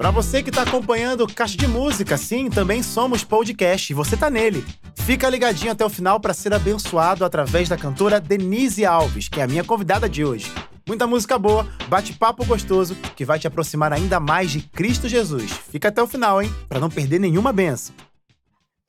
Para você que tá acompanhando Caixa de Música, sim, também somos podcast e você tá nele. Fica ligadinho até o final para ser abençoado através da cantora Denise Alves, que é a minha convidada de hoje. Muita música boa, bate-papo gostoso, que vai te aproximar ainda mais de Cristo Jesus. Fica até o final, hein? Para não perder nenhuma benção.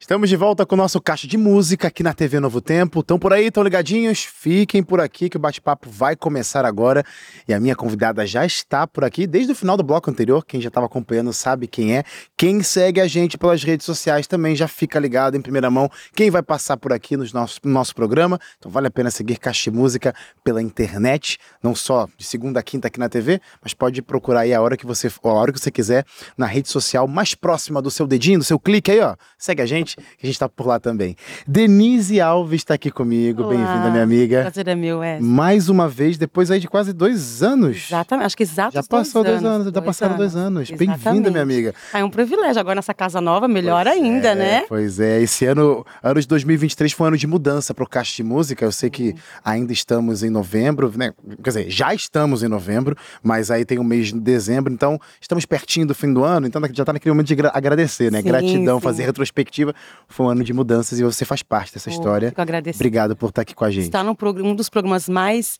Estamos de volta com o nosso caixa de música aqui na TV Novo Tempo. Estão por aí, estão ligadinhos? Fiquem por aqui que o bate-papo vai começar agora. E a minha convidada já está por aqui desde o final do bloco anterior. Quem já estava acompanhando sabe quem é. Quem segue a gente pelas redes sociais também já fica ligado em primeira mão. Quem vai passar por aqui no nosso, no nosso programa. Então vale a pena seguir Caixa de Música pela internet, não só de segunda a quinta aqui na TV, mas pode procurar aí a hora que você, a hora que você quiser na rede social mais próxima do seu dedinho, do seu clique aí, ó. Segue a gente que a gente está por lá também. Denise Alves está aqui comigo. Bem-vinda, minha amiga. Prazer é meu, é. Mais uma vez, depois aí de quase dois anos. Exatamente, acho que exato. Já passou dois, anos, anos, já passaram dois anos. Bem-vinda, minha amiga. Ah, é um privilégio agora nessa casa nova, melhor pois ainda, é, né? Pois é, esse ano, ano de 2023 foi um ano de mudança para o Caixa de Música. Eu sei que uhum. ainda estamos em novembro, né? Quer dizer, já estamos em novembro, mas aí tem o mês de dezembro, então estamos pertinho do fim do ano, então já está naquele momento de agradecer, né? Sim, Gratidão, sim. fazer retrospectiva. Foi um ano de mudanças e você faz parte dessa oh, história. Fico agradecido. Obrigado por estar aqui com a gente. Está num um dos programas mais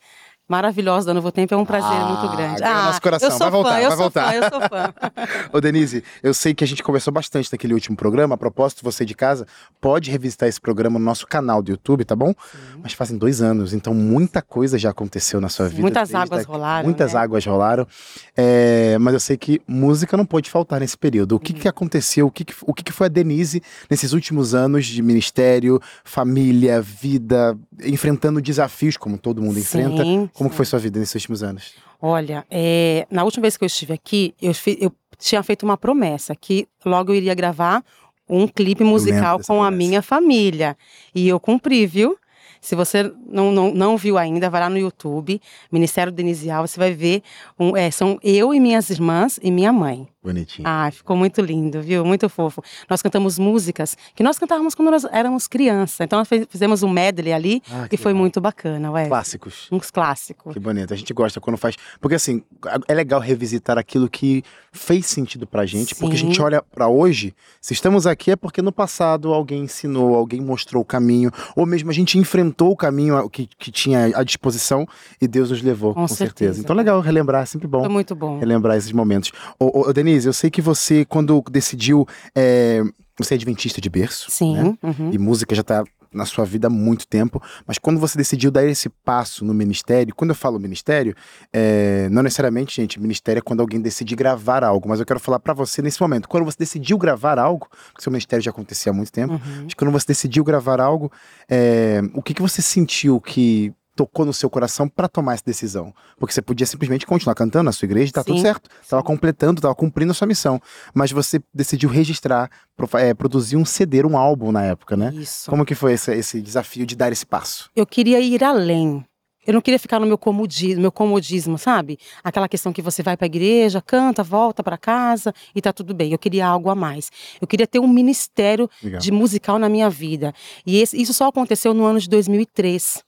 maravilhosa da Novo Tempo. É um prazer ah, muito grande. Ah, nosso coração. Eu sou vai voltar, fã, vai voltar. Fã, eu sou fã. Ô, Denise, eu sei que a gente conversou bastante naquele último programa. A propósito, você de casa pode revisitar esse programa no nosso canal do YouTube, tá bom? Sim. Mas fazem dois anos, então muita coisa já aconteceu na sua vida. Muitas águas rolaram. Muitas né? águas rolaram. É, mas eu sei que música não pode faltar nesse período. O que, uhum. que aconteceu? O, que, que, o que, que foi a Denise nesses últimos anos de ministério, família, vida, enfrentando desafios como todo mundo sim, enfrenta? Como sim. foi sua vida nesses últimos anos? Olha, é, na última vez que eu estive aqui, eu, eu tinha feito uma promessa que logo eu iria gravar um clipe musical com promessa. a minha família. E eu cumpri, viu? Se você não, não, não viu ainda, vai lá no YouTube, Ministério Denise Alves, você vai ver. Um, é, são eu e minhas irmãs e minha mãe. Bonitinho. Ah, ficou muito lindo, viu? Muito fofo. Nós cantamos músicas que nós cantávamos quando nós éramos criança. Então nós fizemos um medley ali ah, e foi legal. muito bacana, ué. Clássicos. Uns clássicos. Que bonito. A gente gosta quando faz. Porque assim, é legal revisitar aquilo que fez sentido pra gente, Sim. porque a gente olha para hoje, se estamos aqui é porque no passado alguém ensinou, alguém mostrou o caminho, ou mesmo a gente enfrentou o caminho que, que tinha à disposição e Deus nos levou, com, com certeza. certeza. Então legal relembrar, é sempre bom. Foi muito bom. Relembrar esses momentos. Ô, ô, Denise, Denise, eu sei que você, quando decidiu. É, você é adventista de berço. Sim. Né? Uhum. E música já está na sua vida há muito tempo, mas quando você decidiu dar esse passo no ministério, quando eu falo ministério, é, não necessariamente, gente, ministério é quando alguém decide gravar algo, mas eu quero falar para você nesse momento, quando você decidiu gravar algo, porque seu ministério já acontecia há muito tempo, uhum. mas quando você decidiu gravar algo, é, o que, que você sentiu que tocou no seu coração para tomar essa decisão? Porque você podia simplesmente continuar cantando na sua igreja e tá sim, tudo certo. Tava completando, tava cumprindo a sua missão. Mas você decidiu registrar, é, produzir um CD, um álbum na época, né? Isso. Como que foi esse, esse desafio de dar esse passo? Eu queria ir além. Eu não queria ficar no meu comodismo, meu comodismo, sabe? Aquela questão que você vai para a igreja, canta, volta para casa e tá tudo bem. Eu queria algo a mais. Eu queria ter um ministério Legal. de musical na minha vida. E esse, isso só aconteceu no ano de 2003.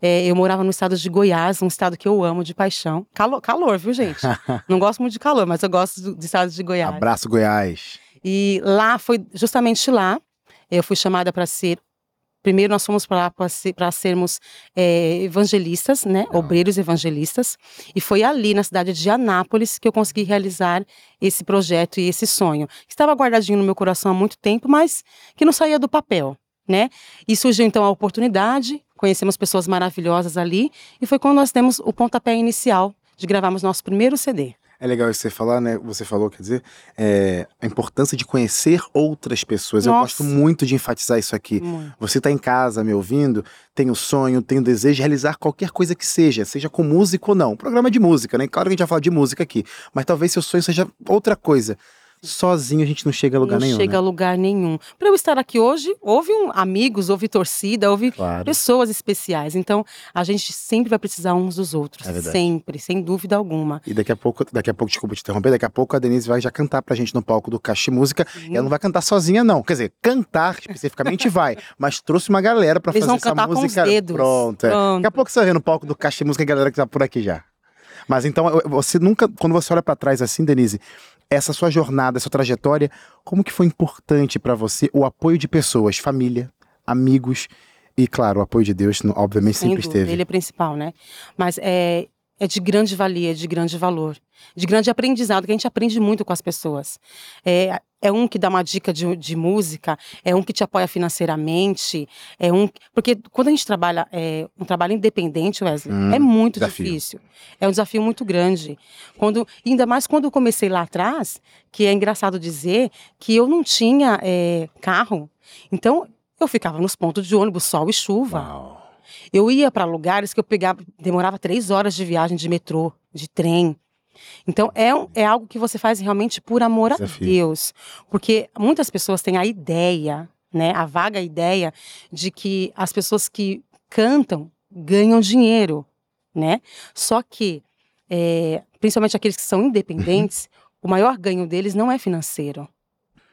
É, eu morava no estado de Goiás, um estado que eu amo de paixão. Calor, calor viu, gente? Não gosto muito de calor, mas eu gosto do, do estado de Goiás. Abraço, Goiás. E lá foi justamente lá. Eu fui chamada para ser Primeiro, nós fomos para lá para ser, sermos é, evangelistas, né? Obreiros evangelistas. E foi ali, na cidade de Anápolis, que eu consegui realizar esse projeto e esse sonho. Que estava guardadinho no meu coração há muito tempo, mas que não saía do papel, né? E surgiu então a oportunidade, conhecemos pessoas maravilhosas ali e foi quando nós temos o pontapé inicial de gravarmos nosso primeiro CD. É legal isso você falar, né? Você falou, quer dizer, é, a importância de conhecer outras pessoas. Nossa. Eu gosto muito de enfatizar isso aqui. Muito. Você está em casa me ouvindo, tem o sonho, tem o desejo de realizar qualquer coisa que seja, seja com música ou não. Programa de música, né? Claro que a gente vai falar de música aqui, mas talvez seu sonho seja outra coisa sozinho a gente não chega a lugar não nenhum. Não chega né? a lugar nenhum. Para eu estar aqui hoje, houve um, amigos, houve torcida, houve claro. pessoas especiais. Então, a gente sempre vai precisar uns dos outros. É sempre, sem dúvida alguma. E daqui a pouco, daqui a pouco, desculpa te interromper, daqui a pouco a Denise vai já cantar pra gente no palco do Caixa Música. Sim. E ela não vai cantar sozinha, não. Quer dizer, cantar especificamente vai, mas trouxe uma galera para fazer essa música. Com os dedos. Pronto, é. Pronto. Daqui a pouco você vai no palco do Caixa Música a galera que tá por aqui já. Mas então, você nunca, quando você olha pra trás assim, Denise, essa sua jornada, essa trajetória, como que foi importante pra você o apoio de pessoas, família, amigos e, claro, o apoio de Deus, obviamente, Sem sempre dúvida, esteve. Ele é principal, né? Mas é, é de grande valia, de grande valor, de grande aprendizado, que a gente aprende muito com as pessoas. É, é um que dá uma dica de, de música, é um que te apoia financeiramente, é um. Porque quando a gente trabalha é, um trabalho independente, Wesley, Hum, é muito desafio. difícil. É um desafio muito grande. Quando, ainda mais quando eu comecei lá atrás, que é engraçado dizer que eu não tinha é, carro. Então, eu ficava nos pontos de ônibus, sol e chuva. Uau. Eu ia para lugares que eu pegava, demorava três horas de viagem de metrô, de trem. Então é, um- é algo que você faz realmente por amor Desafio. a Deus, porque muitas pessoas têm a ideia, né, a vaga ideia de que as pessoas que cantam ganham dinheiro, né? Só que, é, principalmente aqueles que são independentes, o maior ganho deles não é financeiro.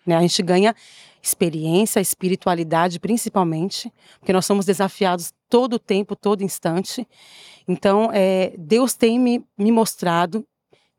Né? A gente ganha experiência, espiritualidade, principalmente, porque nós somos desafiados todo o tempo, todo instante. Então, é, Deus tem me, me mostrado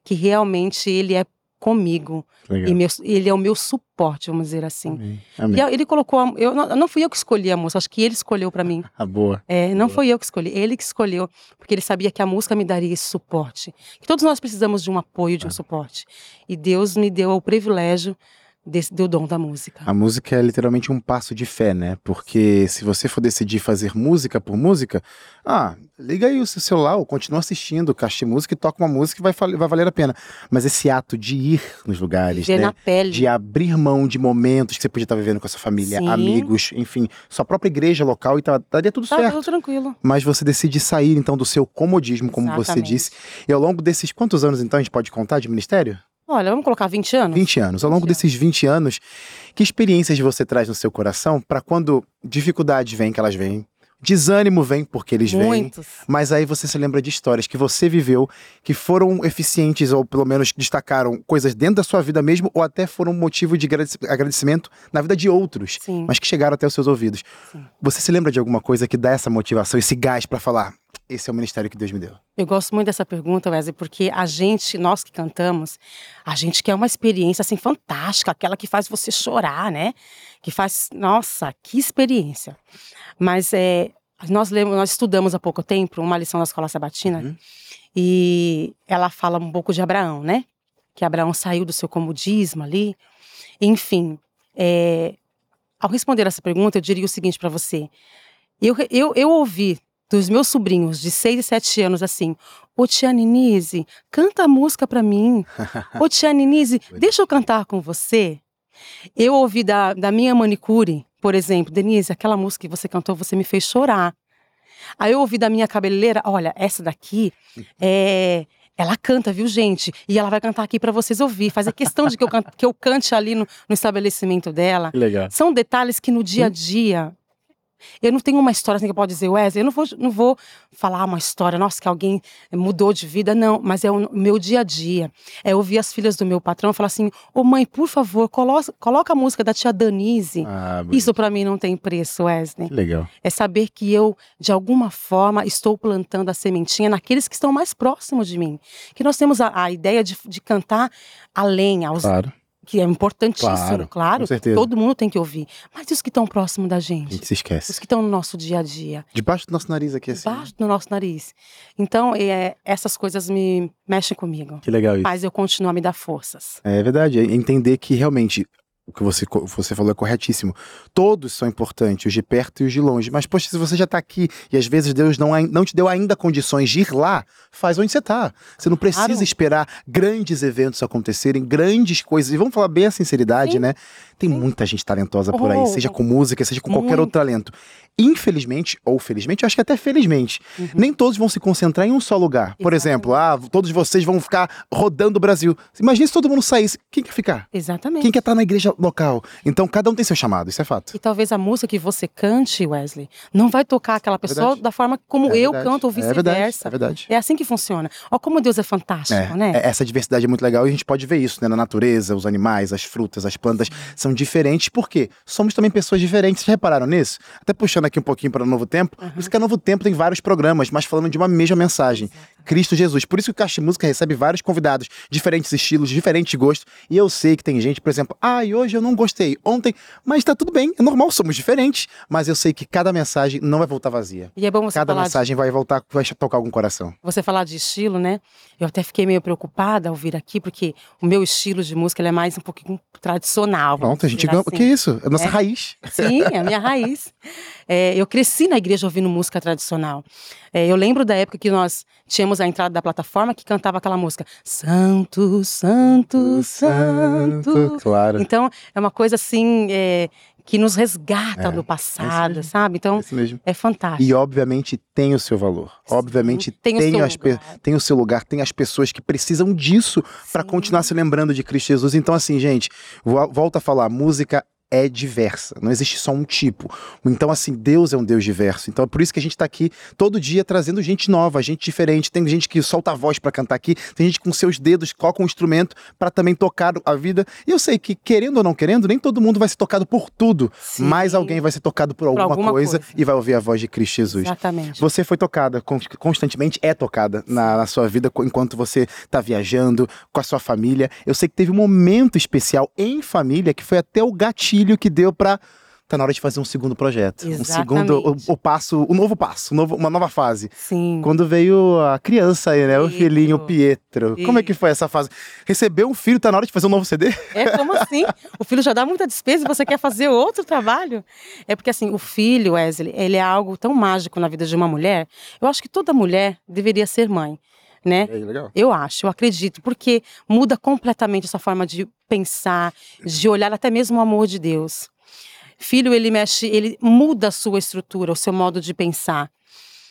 que realmente Ele é comigo e meu- Ele é o meu suporte, vamos dizer assim. Amém. E Amém. a- ele colocou, a- eu não, não fui eu que escolhi a música, acho que ele escolheu para mim. Ah, boa. É, não Boa. foi eu que escolhi, ele que escolheu, porque ele sabia que a música me daria esse suporte. Que todos nós precisamos de um apoio, de um Ah. suporte. E Deus me deu o privilégio desse, do dom da música. A música é literalmente um passo de fé, né? Porque se você for decidir fazer música por música, ah, liga aí o seu celular, ou continua assistindo, caixa música e toca uma música que vai, vai valer a pena. Mas esse ato de ir nos lugares, Ver né? na pele. De abrir mão de momentos que você podia estar vivendo com a sua família, Sim. amigos, enfim, sua própria igreja local e tá, daria tudo Tá certo. tudo tranquilo. Mas você decide sair, então, do seu comodismo, como você Exatamente. disse. E ao longo desses quantos anos, então, a gente pode contar de ministério? Olha, vamos colocar 20 anos? 20 anos. Ao longo 20 desses 20 anos, que experiências você traz no seu coração para quando dificuldades vêm, que elas vêm, desânimo vem, porque eles vêm, Muitos. mas aí você se lembra de histórias que você viveu, que foram eficientes ou pelo menos destacaram coisas dentro da sua vida mesmo, ou até foram motivo de agradec- agradecimento na vida de outros, Sim. mas que chegaram até os seus ouvidos. Sim. Você se lembra de alguma coisa que dá essa motivação, esse gás para falar: esse é o ministério que Deus me deu? Eu gosto muito dessa pergunta, Wesley, porque a gente, nós que cantamos, a gente quer uma experiência assim fantástica, aquela que faz você chorar, né? Que faz, nossa, que experiência. Mas é, nós lemos, nós estudamos há pouco tempo uma lição da escola sabatina Uhum. e ela fala um pouco de Abraão, né? Que Abraão saiu do seu comodismo ali. Enfim, é, ao responder essa pergunta, eu diria o seguinte para você. Eu, eu, eu ouvi dos meus sobrinhos de 6 e 7 anos assim: Ô tia Ninise, canta a música pra mim. Ô tia Ninise, deixa eu cantar com você. Eu ouvi da, da minha manicure, por exemplo, Denise, aquela música que você cantou, você me fez chorar. Aí eu ouvi da minha cabeleireira, olha, essa daqui é. Ela canta, viu, gente? E ela vai cantar aqui pra vocês ouvir. Faz a questão de que eu, can- que eu cante ali no, no estabelecimento dela. Legal. São detalhes que no dia a dia. Eu não tenho uma história assim que eu posso dizer, Wesley, eu não vou, não vou falar uma história, nossa, que alguém mudou de vida, não, mas é o meu dia a dia. É ouvir as filhas do meu patrão falar assim: Ô mãe, por favor, coloca, coloca a música da tia Danise. Ah. Isso pra mim não tem preço, Wesley. Que legal. É saber que eu, de alguma forma, estou plantando a sementinha naqueles que estão mais próximos de mim. Que nós temos a, a ideia de, de cantar além, aos, Claro, que é importantíssimo, Claro, claro. Todo mundo tem que ouvir. Mas e os que estão próximos da a gente? gente se esquece. Os que estão no nosso dia a dia, Debaixo do nosso nariz aqui, assim. debaixo do nosso nariz. Então, é, essas coisas me mexem comigo. Que legal isso. Mas eu continuo a me dar forças. É verdade, é entender que realmente o que você, você falou é corretíssimo. Todos são importantes, os de perto e os de longe. Mas, poxa, se você já tá aqui e às vezes Deus não, não te deu ainda condições de ir lá, faz onde você tá. Você não precisa Claro. esperar grandes eventos acontecerem, grandes coisas. E vamos falar bem a sinceridade, Sim. né? Tem Sim. muita gente talentosa por aí, Oh, seja com música, seja com qualquer muito. outro talento. Infelizmente, ou felizmente, eu acho que até felizmente, Uhum. nem todos vão se concentrar em um só lugar. Por Exatamente. exemplo, ah, todos vocês vão ficar rodando o Brasil. Imagina se todo mundo saísse. Quem quer ficar? Exatamente. Quem quer estar na igreja local. Então cada um tem seu chamado, isso é fato. E talvez a música que você cante, Wesley, não vai tocar aquela pessoa Verdade. da forma como É eu verdade. canto ou É vice-versa. é verdade. É assim que funciona. Ó, como Deus é fantástico, É, né? é, essa diversidade é muito legal e a gente pode ver isso, né? Na natureza, os animais, as frutas, as plantas são diferentes, porque somos também pessoas diferentes. Vocês repararam nisso? Até puxando aqui um pouquinho para o Novo Tempo, por isso que a Novo Tempo tem vários programas, mas falando de uma mesma mensagem. Cristo Jesus. Por isso que o Caixa Música recebe vários convidados, diferentes estilos, diferentes gostos. E eu sei que tem gente, por exemplo, ah, e hoje eu não gostei, ontem, mas tá tudo bem, é normal, somos diferentes. Mas eu sei que cada mensagem não vai voltar vazia. E é bom você Cada falar de mensagem vai voltar, vai tocar algum coração. você falar de estilo, né? Eu até fiquei meio preocupada ao vir aqui, porque o meu estilo de música é mais um pouquinho tradicional. Pronto, a gente dizer ganha. assim. Que isso? É a nossa É. raiz. Sim, é a minha raiz. É, eu cresci na igreja ouvindo música tradicional. É, eu lembro da época que nós tínhamos a entrada da plataforma que cantava aquela música Santo, Santo, Santo. Claro. Então, é uma coisa assim é, que nos resgata É, do é passado, mesmo. sabe? Então, É é fantástico. E obviamente tem o seu valor. Sim, obviamente tem tem, o seu as tem o seu lugar, tem as pessoas que precisam disso para continuar se lembrando de Cristo Jesus. Então assim, gente, vo- volta a falar, música é diversa, não existe só um tipo. Então, assim, Deus é um Deus diverso. Então, é por isso que a gente tá aqui todo dia trazendo gente nova, gente diferente. Tem gente que solta a voz para cantar aqui, tem gente com seus dedos coloca um instrumento para também tocar a vida. E eu sei que, querendo ou não querendo, nem todo mundo vai ser tocado por tudo, Sim. mas alguém vai ser tocado por alguma, alguma coisa, coisa. e vai ouvir a voz de Cristo Jesus. Exatamente. Você foi tocada, con- constantemente é tocada na, na sua vida enquanto você tá viajando com a sua família. Eu sei que teve um momento especial em família que foi até o gatilho que deu pra. Tá na hora de fazer um segundo projeto. Um segundo. Exatamente. O, o passo, o novo passo, um novo- uma nova fase. Sim. Quando veio a criança aí, né? O Pietro. filhinho o Pietro. Como é que foi essa fase? Recebeu um filho, tá na hora de fazer um novo CD? É como assim? O filho já dá muita despesa e você quer fazer outro trabalho? É porque assim, o filho, Wesley, ele é algo tão mágico na vida de uma mulher. Eu acho que toda mulher deveria ser mãe, né? É legal. Eu acho, eu acredito, porque muda completamente essa forma de pensar, de olhar até mesmo o amor de Deus. Filho, ele mexe, ele muda a sua estrutura, o seu modo de pensar.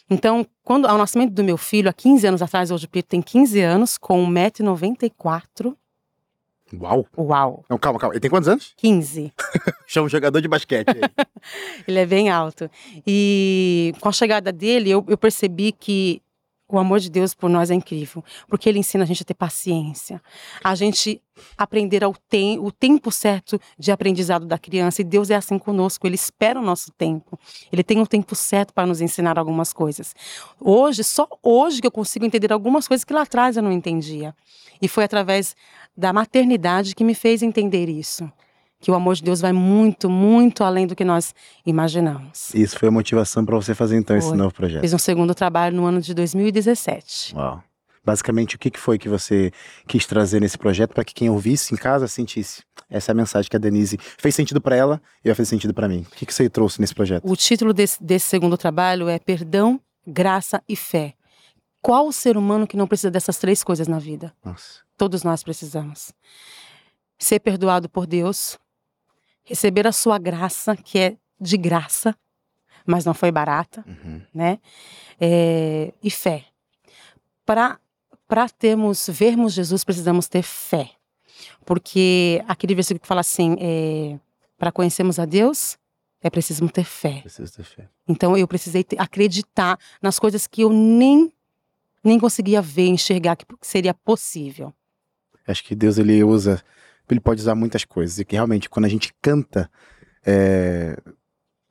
Então, quando ao nascimento do meu filho, há 15 anos atrás, hoje o Pedro tem 15 anos, com 1,94m. Uau! Uau, Não, calma, calma. Ele tem quantos anos? 15. Chama um jogador de basquete. Ele é bem alto. E com a chegada dele, eu, eu percebi que o amor de Deus por nós é incrível. Porque ele ensina a gente a ter paciência, a gente aprender ao tem, o tempo certo de aprendizado da criança. E Deus é assim conosco, ele espera o nosso tempo. Ele tem um tempo certo para nos ensinar algumas coisas. Hoje, só hoje que eu consigo entender algumas coisas que lá atrás eu não entendia. E foi através da maternidade que me fez entender isso. Que o amor de Deus vai muito, muito além do que nós imaginamos. Isso foi a motivação pra você fazer então esse Foi. novo projeto. Fiz um segundo trabalho no ano de 2017. Uau. Basicamente, o que foi que você quis trazer nesse projeto para que quem ouvisse em casa sentisse? Essa é a mensagem que a Denise fez sentido para ela e vai fazer sentido para mim. O que que você trouxe nesse projeto? O título desse, desse segundo trabalho é Perdão, Graça e Fé. Qual o ser humano que não precisa dessas três coisas na vida? Nossa. Todos nós precisamos. Ser perdoado por Deus, receber a sua graça, que é de graça, mas não foi barata, Uhum. né? É, e fé. Para para termos vermos Jesus precisamos ter fé, porque aquele versículo que fala assim, é, para conhecermos a Deus é preciso ter fé. Preciso ter fé. Então eu precisei ter- acreditar nas coisas que eu nem nem conseguia ver, enxergar que seria possível. Acho que Deus ele usa, ele pode usar muitas coisas e que realmente quando a gente canta, é,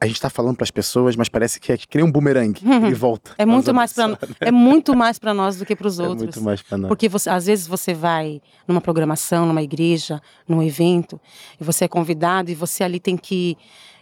a gente tá falando para as pessoas, mas parece que é que nem um bumerangue, ele volta. É muito mais para para é muito mais para nós do que para os É outros. muito mais para nós. Porque você- às vezes você vai numa programação, numa igreja, num evento, e você é convidado e você ali tem que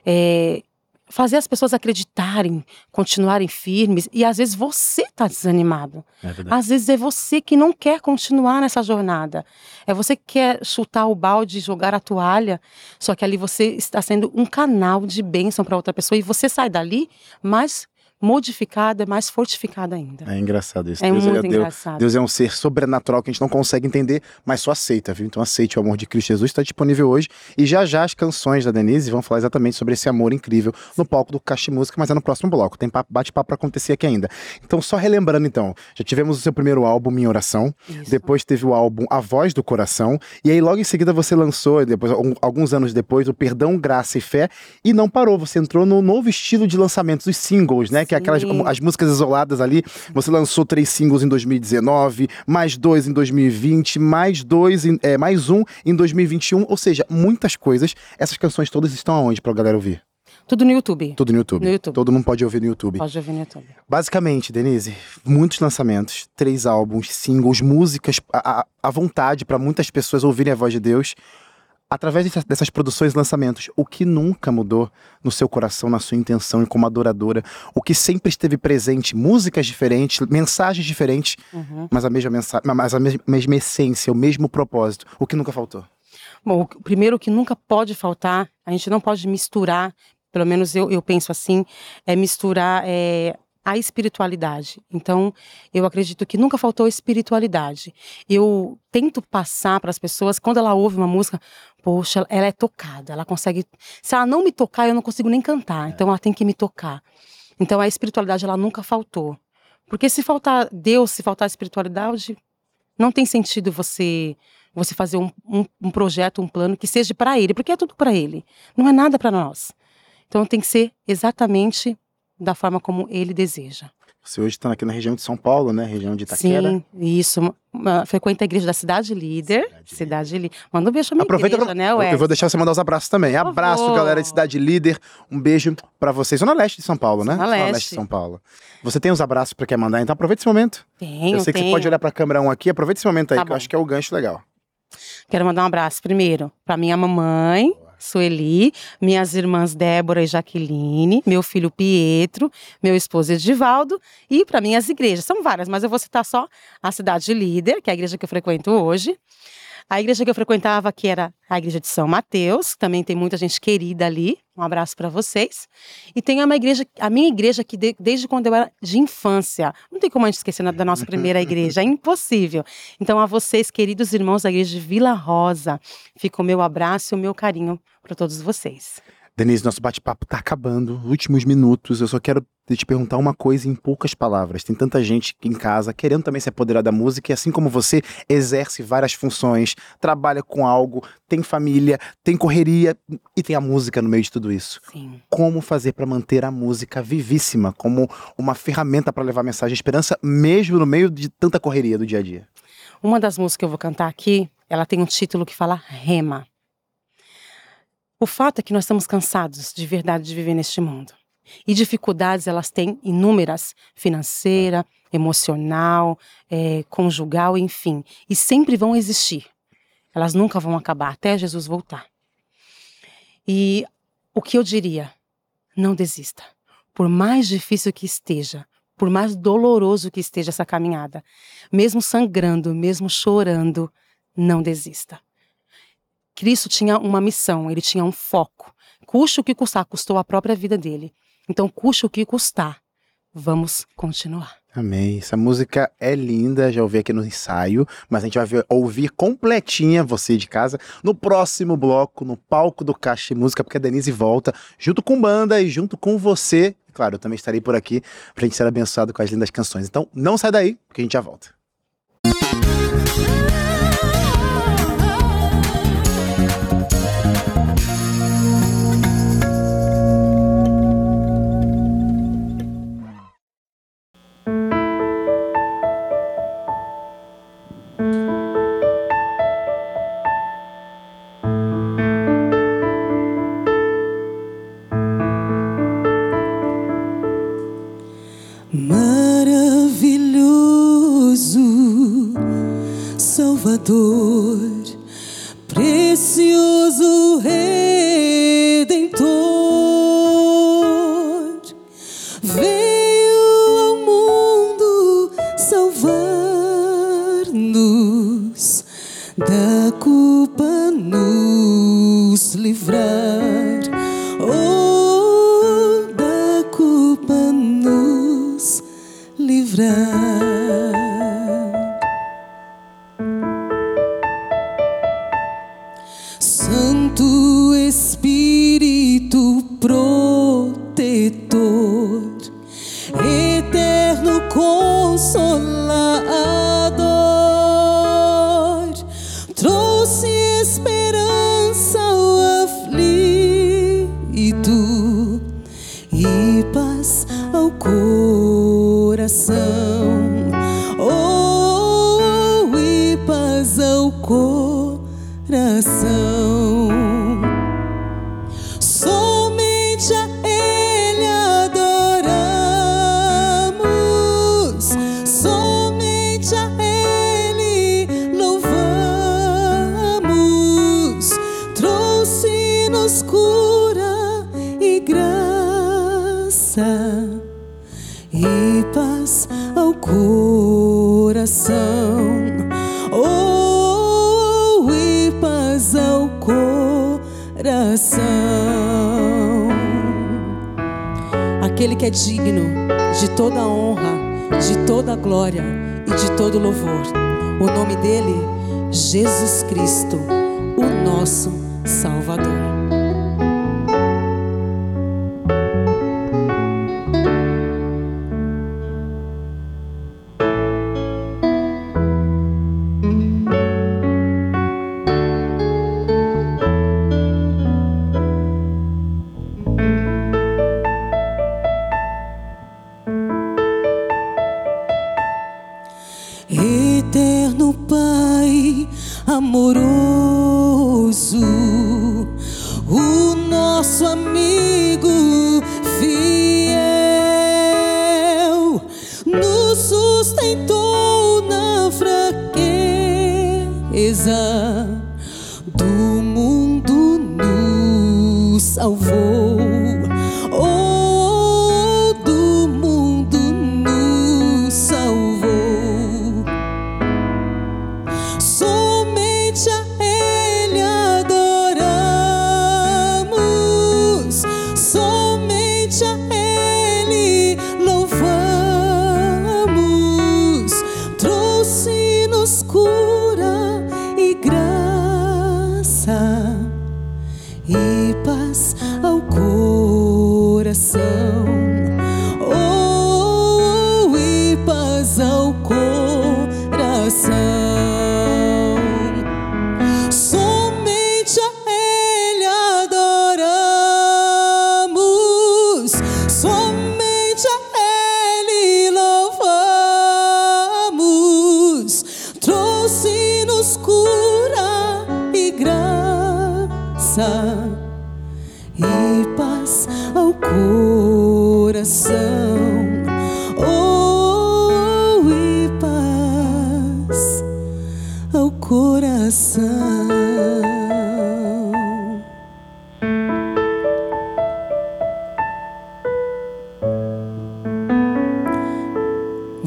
é, fazer as pessoas acreditarem, continuarem firmes, e às vezes você está desanimado. É. Às vezes é você que não quer continuar nessa jornada. É você que quer chutar o balde, jogar a toalha, só que ali você está sendo um canal de bênção para outra pessoa e você sai dali mais modificada, mais fortificada ainda. É engraçado isso. É Deus, muito ele é, engraçado. Deus é um ser sobrenatural que a gente não consegue entender, mas só aceita, viu? Então aceite o amor de Cristo Jesus, está disponível hoje. E já já as canções da Denise vão falar exatamente sobre esse amor incrível no palco do Caixa Música, mas é no próximo bloco. Tem papo- bate-papo para acontecer aqui ainda. Então, só relembrando então, já tivemos o seu primeiro álbum, Minha Oração. Isso. Depois teve o álbum A Voz do Coração. E aí, logo em seguida, você lançou, depois, alguns anos depois, o Perdão, Graça e Fé. E não parou, você entrou no novo estilo de lançamentos, os singles, né? Que é aquelas as músicas isoladas ali. Você lançou três singles em 2019, mais dois em 2020, mais dois, em- é, mais um em 2021. Ou seja, muitas coisas. Essas canções todas estão aonde pra galera ouvir? Tudo no YouTube. Tudo no YouTube. No YouTube. Todo mundo pode ouvir no YouTube. Pode ouvir no YouTube. Basicamente, Denise, muitos lançamentos, três álbuns, singles, músicas à vontade para muitas pessoas ouvirem a voz de Deus. Através dessas, produções e lançamentos, o que nunca mudou no seu coração, na sua intenção e como adoradora, o que sempre esteve presente, músicas diferentes, mensagens diferentes, Uhum. mas a mesma mensagem, mas a mes- mesma essência, o mesmo propósito, o que nunca faltou. Bom, o primeiro que nunca pode faltar, a gente não pode misturar, pelo menos eu, eu penso assim, é misturar é, a espiritualidade. Então, eu acredito que nunca faltou espiritualidade. Eu tento passar para as pessoas, quando ela ouve uma música, poxa, ela é tocada, ela consegue. Se ela não me tocar, eu não consigo nem cantar. Então, ela tem que me tocar. Então, a espiritualidade, ela nunca faltou. Porque se faltar Deus, se faltar espiritualidade, não tem sentido você você fazer um, um, um projeto, um plano que seja para ele, porque é tudo para ele, não é nada para nós. Então tem que ser exatamente da forma como ele deseja. Você hoje está aqui na região de São Paulo, né? Região de Itaquera. Sim, isso. Frequenta a igreja da Cidade Líder. Cidade Cidade Líder. Manda um beijo pra minha Aproveita igreja, pra... né, eu, Wes? eu vou deixar você mandar os abraços também. Por Abraço, favor. galera de Cidade Líder. Um beijo pra vocês. Zona Leste de São Paulo, né? Zona Zona Leste. de São Paulo. Você tem os abraços pra quem mandar, então aproveita esse momento. Tenho, eu sei que tenho. você pode olhar pra câmera um aqui, aproveita esse momento aí, Tá que eu bom. acho que é o gancho legal. Quero mandar um abraço primeiro para minha mamãe, Sueli, minhas irmãs Débora e Jaqueline, meu filho Pietro, meu esposo Edivaldo e para minhas igrejas. São várias, mas eu vou citar só a Cidade Líder, que é a igreja que eu frequento hoje. A igreja que eu frequentava aqui era a igreja de São Mateus, que também tem muita gente querida ali. Um abraço para vocês. E tem uma igreja, a minha igreja que de- desde quando eu era de infância. Não tem como a gente esquecer da nossa primeira igreja, é impossível. Então a vocês, queridos irmãos da igreja de Vila Rosa, fica o meu abraço e o meu carinho para todos vocês. Denise, nosso bate-papo tá acabando, últimos minutos. Eu só quero te perguntar uma coisa em poucas palavras. Tem tanta gente em casa querendo também se apoderar da música e, assim como você, exerce várias funções, trabalha com algo, tem família, tem correria e tem a música no meio de tudo isso. Sim. Como fazer para manter a música vivíssima, como uma ferramenta para levar mensagem de esperança, mesmo no meio de tanta correria do dia a dia? Uma das músicas que eu vou cantar aqui, ela tem um título que fala Rema. O fato é que nós estamos cansados de verdade de viver neste mundo. E dificuldades elas têm inúmeras, financeira, emocional, eh, conjugal, enfim. E sempre vão existir. Elas nunca vão acabar até Jesus voltar. E o que eu diria? Não desista. Por mais difícil que esteja, por mais doloroso que esteja essa caminhada, mesmo sangrando, mesmo chorando, não desista. Cristo tinha uma missão, ele tinha um foco. Custe o que custar, custou a própria vida dele. Então, custe o que custar, vamos continuar. Amém. Essa música é linda, já ouvi aqui no ensaio, mas a gente vai ver- ouvir completinha você de casa no próximo bloco, no palco do Caixa de Música, porque a Denise volta junto com banda e junto com você. Claro, eu também estarei por aqui pra gente ser abençoado com as lindas canções. Então, não sai daí, porque a gente já volta. Maravilhoso veio e paz ao coração. Oh, e paz ao coração. Aquele que é digno de toda honra, de toda glória e de todo louvor. O nome dele, Jesus Cristo, o nosso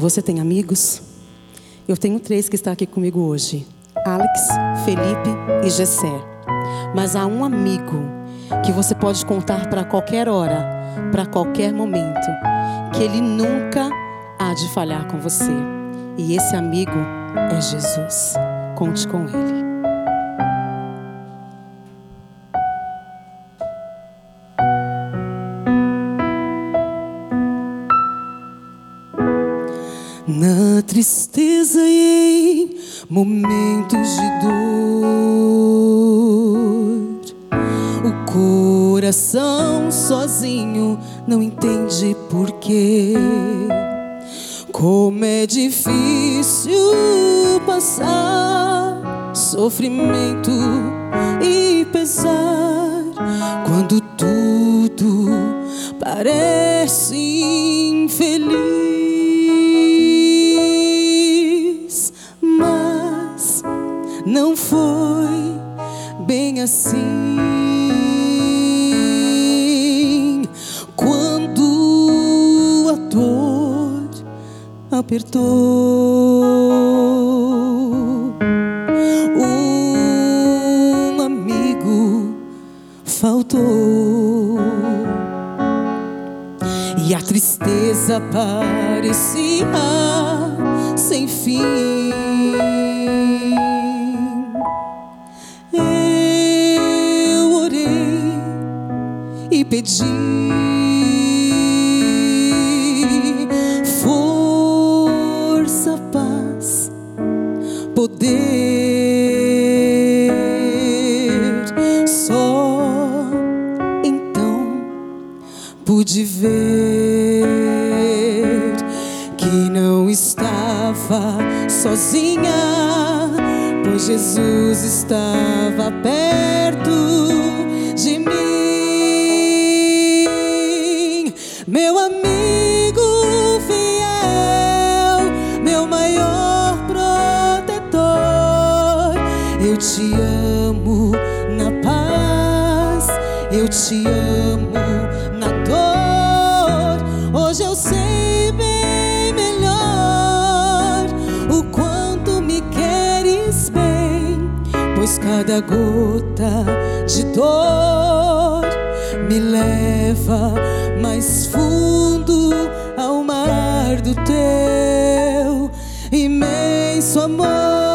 Você tem amigos? Eu tenho três que estão aqui comigo hoje: Alex, Felipe e Gesser. Mas há um amigo que você pode contar para qualquer hora, para qualquer momento, que ele nunca há de falhar com você. E esse amigo é Jesus. Conte com ele. Momentos de dor, o coração sozinho não entende porquê. Como é difícil passar sofrimento apertou, um amigo faltou. E a tristeza parecia sem fim. Cada gota de dor me leva mais fundo ao mar do teu imenso amor.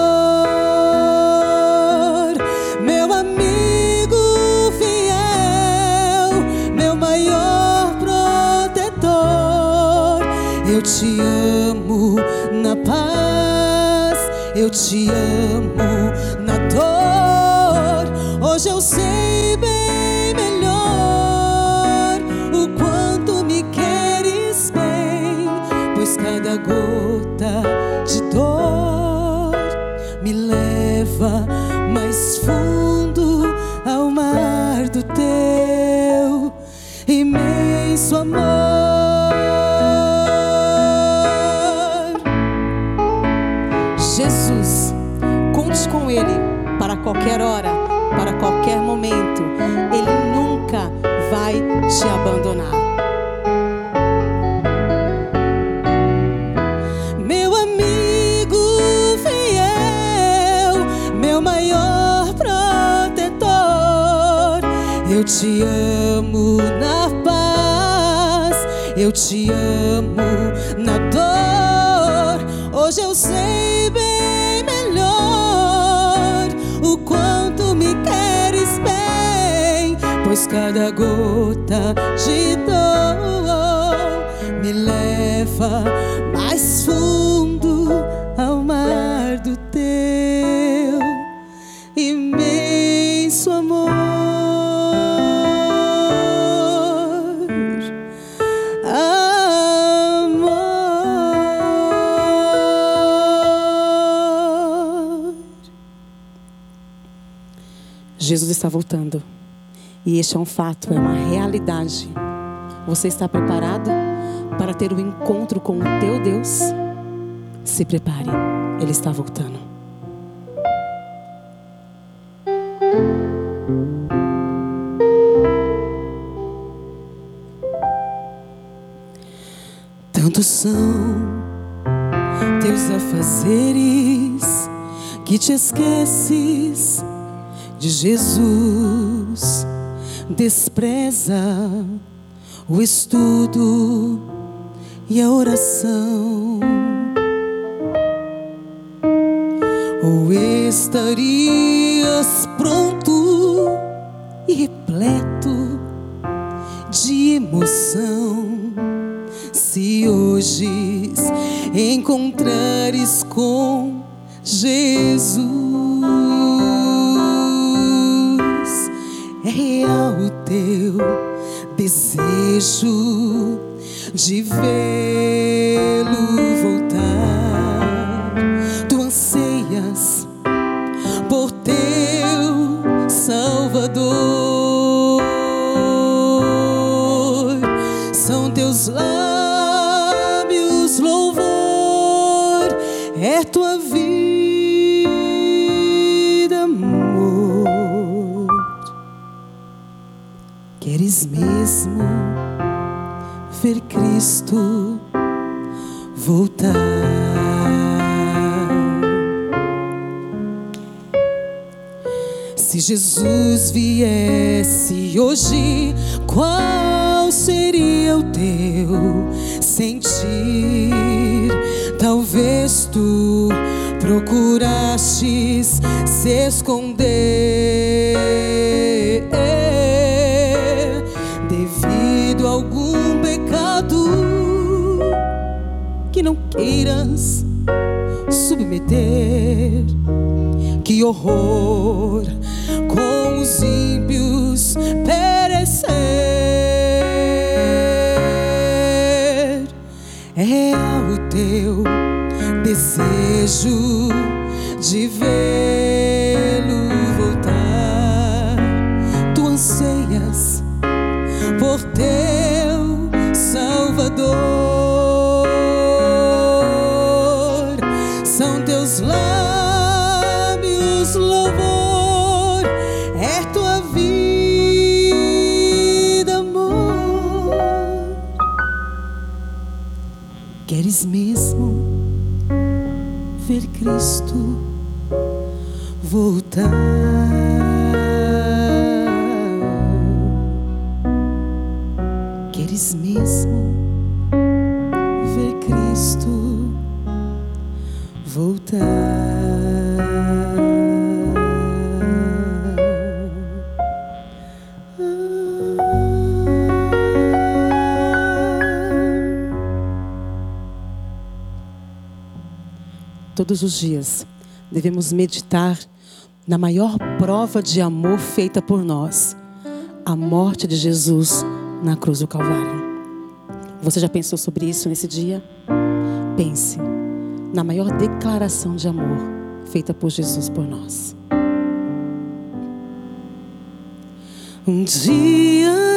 Meu amigo fiel, meu maior protetor, eu te amo na paz, eu te amo na dor. Hoje eu sei pois cada gota de dor me leva mais fundo ao mar do teu imenso amor. Amor. Jesus está voltando. E este é um fato, é uma realidade. Você está preparado para ter o um encontro com o teu Deus? Se prepare, Ele está voltando. Tantos são teus afazeres que te esqueces de Jesus, despreza o estudo e a oração. Ou estarias pronto e repleto de emoção se hoje encontrares com Jesus. Teu desejo de vê-lo Cristo voltar? Se Jesus viesse hoje, qual seria o teu sentir? Talvez tu procurastes se esconder horror com os ímpios perecer. É o teu desejo de ver. Queres mesmo ver Cristo voltar? Queres mesmo ver Cristo voltar? Todos os dias devemos meditar na maior prova de amor feita por nós, a morte de Jesus na cruz do Calvário. Você já pensou sobre isso nesse dia? Pense na maior declaração de amor feita por Jesus por nós. Um dia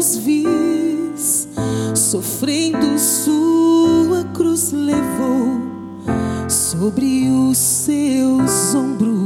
escárnios vis, sofrendo sua cruz levou sobre os seus ombros.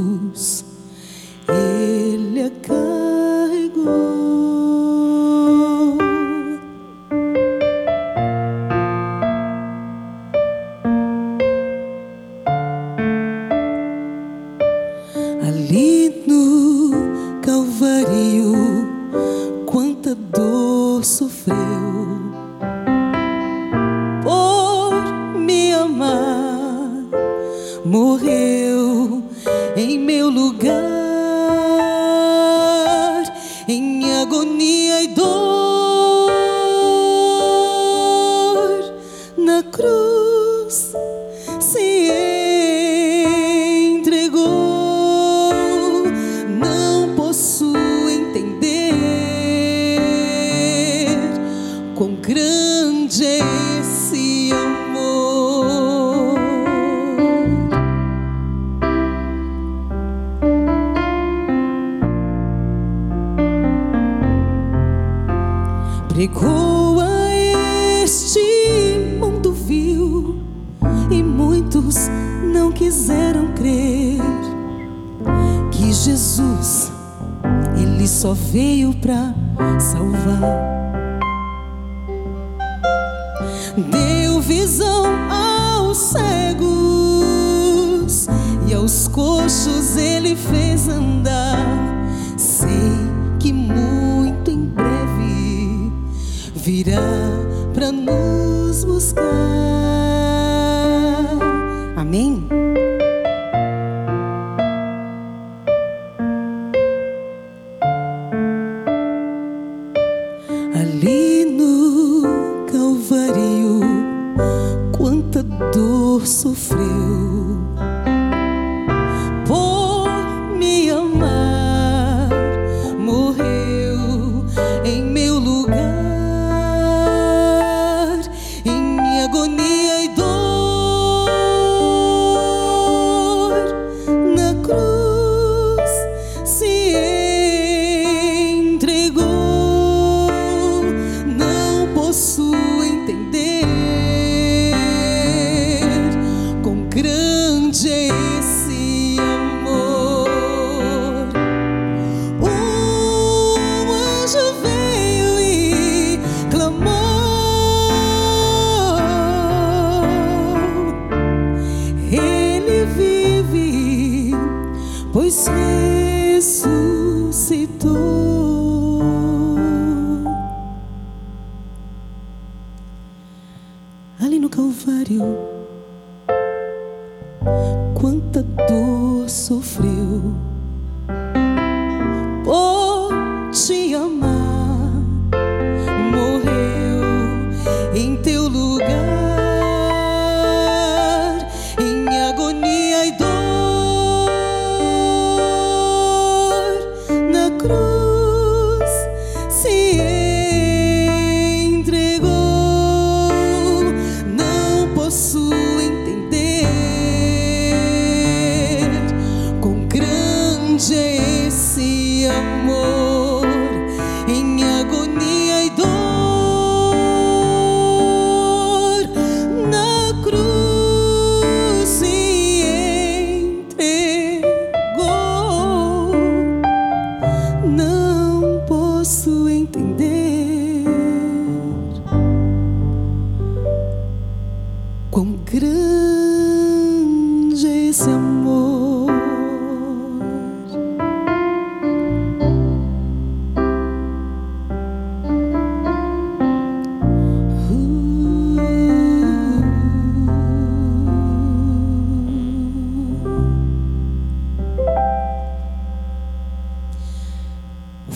Pregou a este mundo vil e muitos não quiseram crer que Jesus ele só veio para salvar. Deu visão aos cegos e aos coxos ele fez andar. Virá para nos buscar. Amém?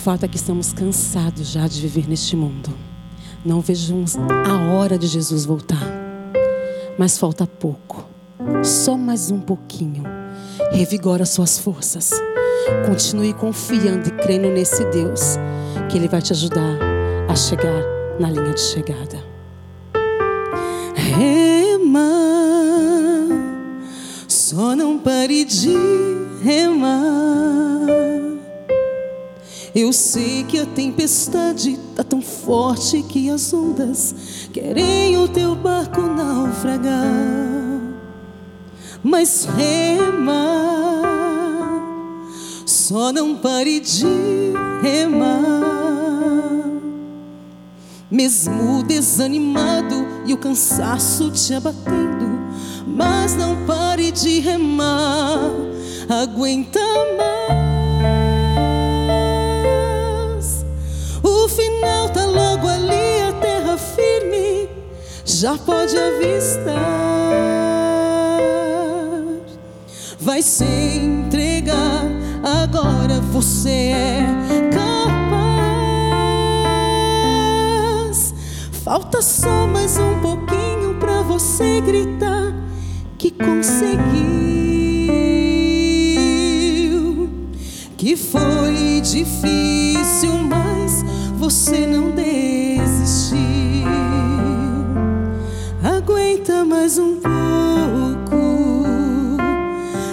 Fato é que estamos cansados já de viver neste mundo. Não vejamos a hora de Jesus voltar. Mas falta pouco. Só mais um pouquinho. Revigora suas forças. Continue confiando e crendo nesse Deus, que Ele vai te ajudar a chegar na linha de chegada. Rema, só não pare de tempestade tá tão forte que as ondas querem o teu barco naufragar. Mas rema, só não pare de remar. Mesmo desanimado e o cansaço te abatendo, mas não pare de remar. Aguenta mais. Tá logo ali, a terra firme já pode avistar. Vai se entregar, agora você é capaz. Falta só mais um pouquinho pra você gritar que conseguiu. Que foi difícil, mas você não desistiu. Aguenta mais um pouco.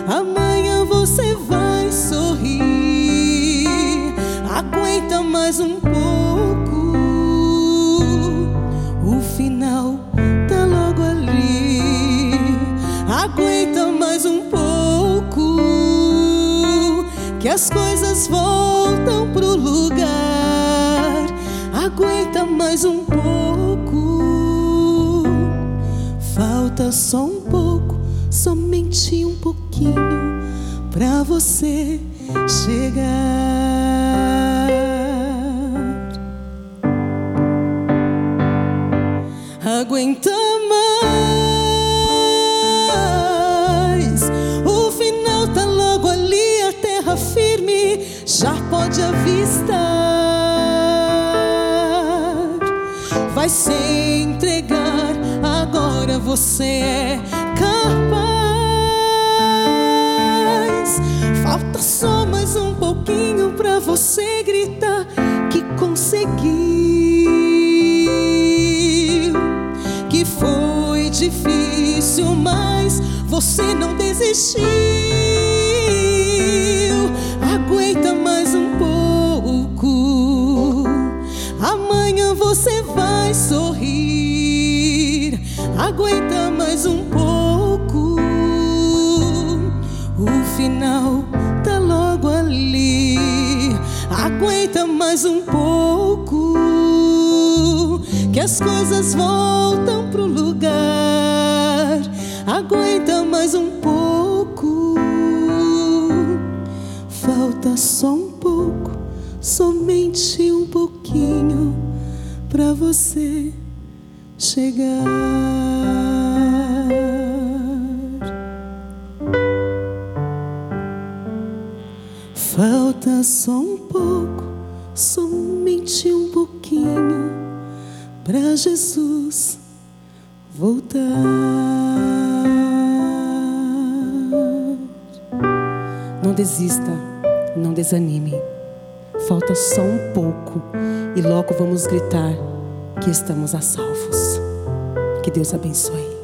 Amanhã você vai sorrir. Aguenta mais um pouco. O final tá logo ali. Aguenta mais um pouco. Que as coisas voltam pro lugar. Aguenta mais um pouco. Falta só um pouco, somente um pouquinho pra você chegar. Aguenta mais. O final tá logo ali, a terra firme já pode avistar. Vai se entregar, agora você é capaz. Falta só mais um pouquinho pra você gritar que conseguiu. Que foi difícil, mas você não desistiu. Você vai sorrir. Aguenta mais um pouco. O final tá logo ali. Aguenta mais um pouco. Que as coisas voltam pro lugar. Aguenta mais um pouco. Falta só um pouco, somente você chegar. Falta só um pouco, somente um pouquinho pra Jesus voltar. Não desista, não desanime. Falta só um pouco e logo vamos gritar que estamos a salvos. Que Deus abençoe.